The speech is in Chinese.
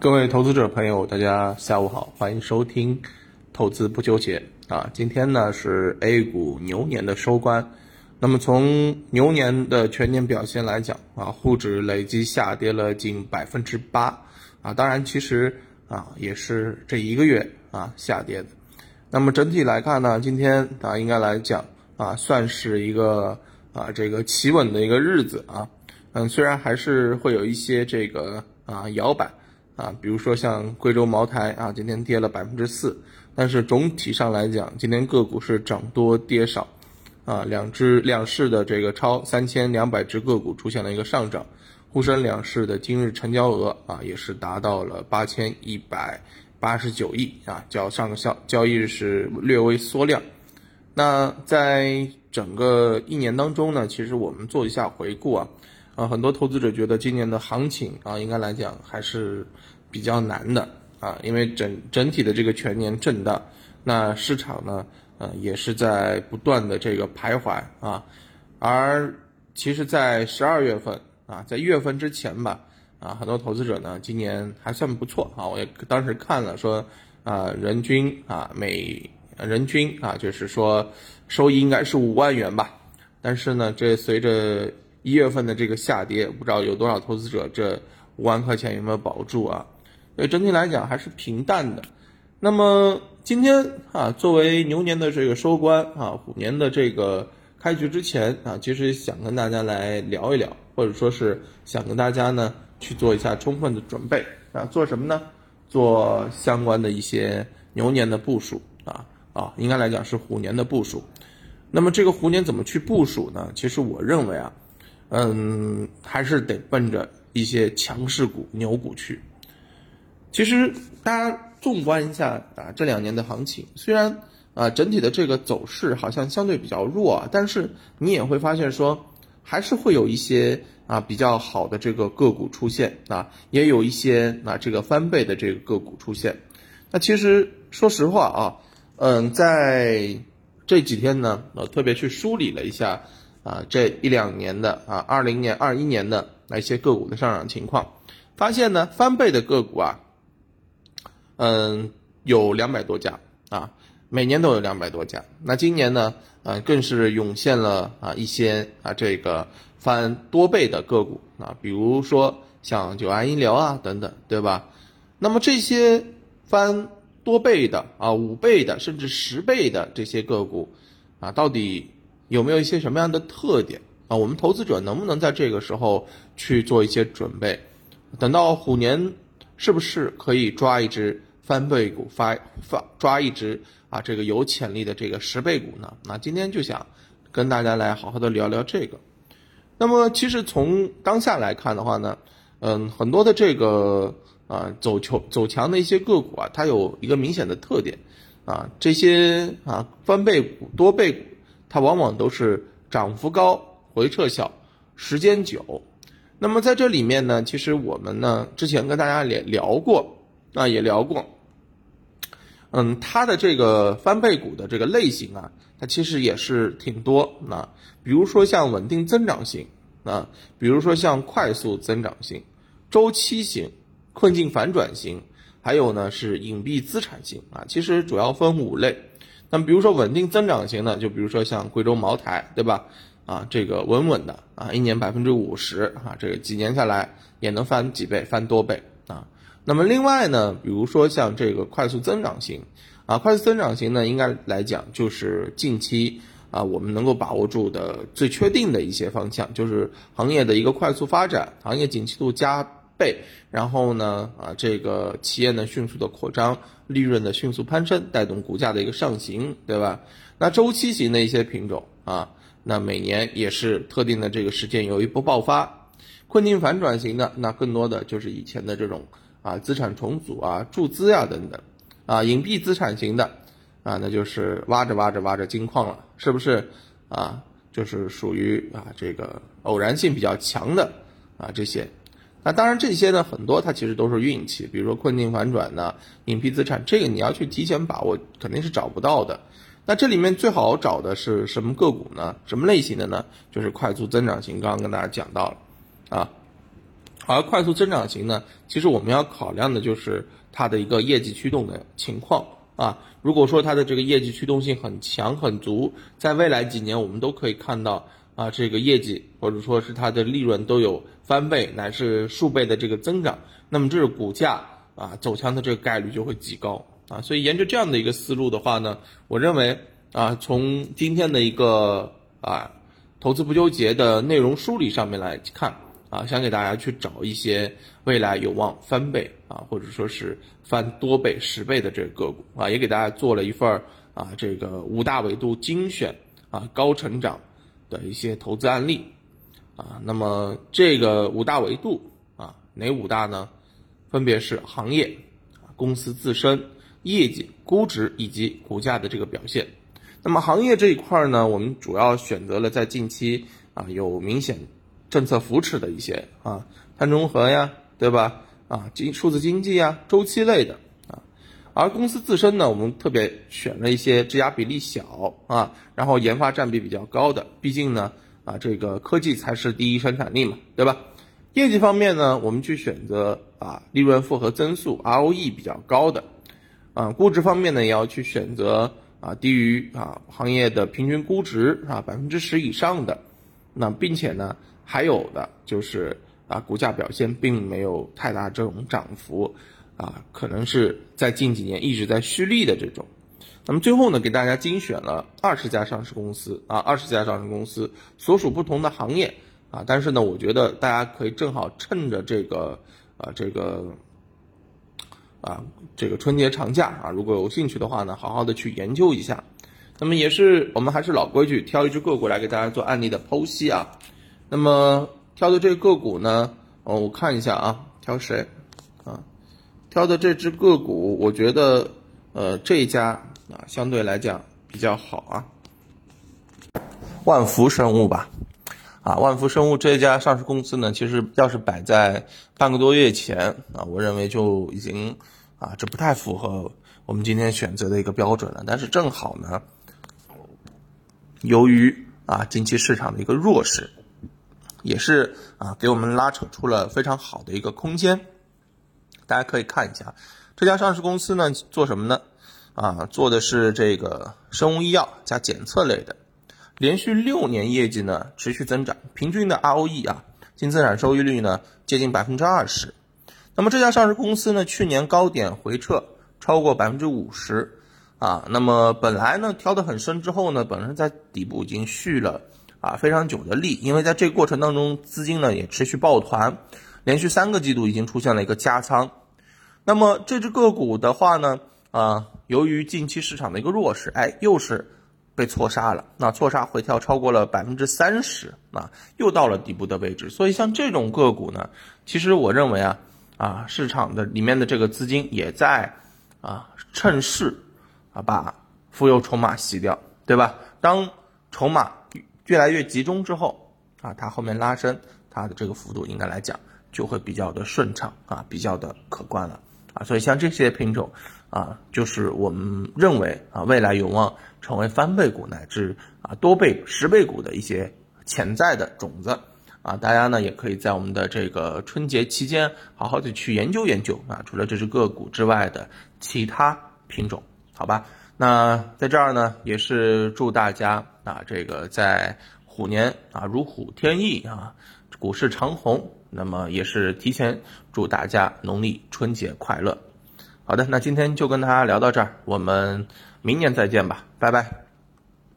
各位投资者朋友，大家下午好，欢迎收听投资不纠结啊。今天呢是 A 股牛年的收官，那么从牛年的全年表现来讲啊，沪指累计下跌了近百分之八啊。当然，其实啊也是这一个月啊下跌的。那么整体来看呢，今天啊应该来讲啊算是一个啊这个企稳的一个日子啊。嗯，虽然还是会有一些这个啊摇摆。啊，比如说像贵州茅台啊，今天跌了百分之四，但是总体上来讲，今天个股是涨多跌少，啊，两只两市的这个超三千两百只个股出现了一个上涨，沪深两市的今日成交额啊也是达到了八千一百八十九亿啊，较上个交交易日是略微缩量。那在整个一年当中呢，其实我们做一下回顾啊。啊，很多投资者觉得今年的行情啊，应该来讲还是比较难的啊，因为整整体的这个全年震荡，那市场呢，呃，也是在不断的这个徘徊啊，而其实，在十二月份啊，在一月份之前吧，啊，很多投资者呢，今年还算不错啊，我也当时看了说，啊，人均啊每人均啊，就是说收益应该是五万元吧，但是呢，这随着一月份的这个下跌，不知道有多少投资者这五万块钱有没有保住啊？所以整体来讲还是平淡的。那么今天啊，作为牛年的这个收官啊，虎年的这个开局之前啊，其实想跟大家来聊一聊，或者说是想跟大家呢去做一下充分的准备啊，做什么呢？做相关的一些牛年的部署啊啊，应该来讲是虎年的部署。那么这个虎年怎么去部署呢？其实我认为啊。嗯，还是得奔着一些强势股、牛股去。其实大家纵观一下啊，这两年的行情，虽然啊整体的这个走势好像相对比较弱啊，但是你也会发现说，还是会有一些啊比较好的这个个股出现啊，也有一些啊这个翻倍的这个个股出现。那其实说实话啊，嗯，在这几天呢，我特别去梳理了一下。啊，这一两年的啊，二零年、二一年的那些个股的上涨情况，发现呢，翻倍的个股啊，嗯，有两百多家啊，每年都有两百多家。那今年呢，啊，更是涌现了啊一些啊这个翻多倍的个股啊，比如说像九安医疗啊等等，对吧？那么这些翻多倍的啊，五倍的甚至十倍的这些个股啊，到底？有没有一些什么样的特点啊？我们投资者能不能在这个时候去做一些准备？等到虎年，是不是可以抓一只翻倍股，发发抓一只啊这个有潜力的这个十倍股呢？那今天就想跟大家来好好的聊聊这个。那么其实从当下来看的话呢，嗯，很多的这个啊走球走强的一些个股啊，它有一个明显的特点啊，这些啊翻倍股、多倍股。它往往都是涨幅高、回撤小、时间久。那么在这里面呢，其实我们呢之前跟大家也聊过，啊也聊过，嗯，它的这个翻倍股的这个类型啊，它其实也是挺多啊。比如说像稳定增长型啊，比如说像快速增长型、周期型、困境反转型，还有呢是隐蔽资产型啊。其实主要分五类。那么，比如说稳定增长型呢，就比如说像贵州茅台，对吧？啊，这个稳稳的啊，一年百分之五十啊，这个几年下来也能翻几倍，翻多倍啊。那么另外呢，比如说像这个快速增长型啊，快速增长型呢，应该来讲就是近期啊，我们能够把握住的最确定的一些方向，就是行业的一个快速发展，行业景气度加。倍，然后呢，啊，这个企业呢迅速的扩张，利润的迅速攀升，带动股价的一个上行，对吧？那周期型的一些品种啊，那每年也是特定的这个时间有一波爆发，困境反转型的，那更多的就是以前的这种啊资产重组啊注资呀等等，啊隐蔽资产型的，啊那就是挖着挖着挖着金矿了，是不是？啊，就是属于啊这个偶然性比较强的啊这些。那当然，这些呢，很多它其实都是运气，比如说困境反转呢，隐蔽资产，这个你要去提前把握，肯定是找不到的。那这里面最好找的是什么个股呢？什么类型的呢？就是快速增长型，刚刚跟大家讲到了，啊，而快速增长型呢，其实我们要考量的就是它的一个业绩驱动的情况啊。如果说它的这个业绩驱动性很强很足，在未来几年我们都可以看到啊，这个业绩或者说是它的利润都有翻倍乃至数倍的这个增长，那么这是股价啊走强的这个概率就会极高啊。所以沿着这样的一个思路的话呢，我认为啊，从今天的一个啊投资不纠结的内容梳理上面来看。啊，想给大家去找一些未来有望翻倍啊，或者说是翻多倍、十倍的这个个股啊，也给大家做了一份儿啊，这个五大维度精选啊高成长的一些投资案例啊。那么这个五大维度啊，哪五大呢？分别是行业、公司自身、业绩、估值以及股价的这个表现。那么行业这一块呢，我们主要选择了在近期啊有明显。政策扶持的一些啊，碳中和呀，对吧？啊，经数字经济呀，周期类的啊，而公司自身呢，我们特别选了一些质押比例小啊，然后研发占比比较高的，毕竟呢，啊，这个科技才是第一生产力嘛，对吧？业绩方面呢，我们去选择啊，利润复合增速 ROE 比较高的，啊，估值方面呢，也要去选择啊，低于啊行业的平均估值啊百分之十以上的，那并且呢。还有的就是啊，股价表现并没有太大这种涨幅，啊，可能是在近几年一直在蓄力的这种。那么最后呢，给大家精选了二十家上市公司啊，二十家上市公司所属不同的行业啊，但是呢，我觉得大家可以正好趁着这个啊这个啊这个春节长假啊，如果有兴趣的话呢，好好的去研究一下。那么也是我们还是老规矩，挑一只个股来给大家做案例的剖析啊。那么挑的这个个股呢？哦，我看一下啊，挑谁？啊，挑的这只个股，我觉得，呃，这一家啊，相对来讲比较好啊。万福生物吧，啊，万福生物这家上市公司呢，其实要是摆在半个多月前啊，我认为就已经啊，这不太符合我们今天选择的一个标准了。但是正好呢，由于啊，近期市场的一个弱势。也是啊，给我们拉扯出了非常好的一个空间。大家可以看一下这家上市公司呢，做什么呢？啊，做的是这个生物医药加检测类的，连续六年业绩呢持续增长，平均的 ROE 啊，净资产收益率呢接近百分之二十。那么这家上市公司呢，去年高点回撤超过百分之五十啊。那么本来呢挑得很深之后呢，本身在底部已经续了。啊，非常久的利，因为在这个过程当中，资金呢也持续抱团，连续三个季度已经出现了一个加仓。那么这只个股的话呢，啊，由于近期市场的一个弱势，哎，又是被错杀了。那错杀回调超过了百分之三十，啊，又到了底部的位置。所以像这种个股呢，其实我认为啊，啊，市场的里面的这个资金也在啊趁势啊把浮游筹码洗掉，对吧？当筹码。越来越集中之后啊，它后面拉升，它的这个幅度应该来讲就会比较的顺畅啊，比较的可观了啊。所以像这些品种啊，就是我们认为啊，未来有望成为翻倍股乃至啊多倍、十倍股的一些潜在的种子啊。大家呢也可以在我们的这个春节期间好好的去研究研究啊，除了这只个股之外的其他品种，好吧？那在这儿呢，也是祝大家啊，这个在虎年啊如虎添翼啊，股市长虹。那么也是提前祝大家农历春节快乐。好的，那今天就跟大家聊到这儿，我们明年再见吧，拜拜。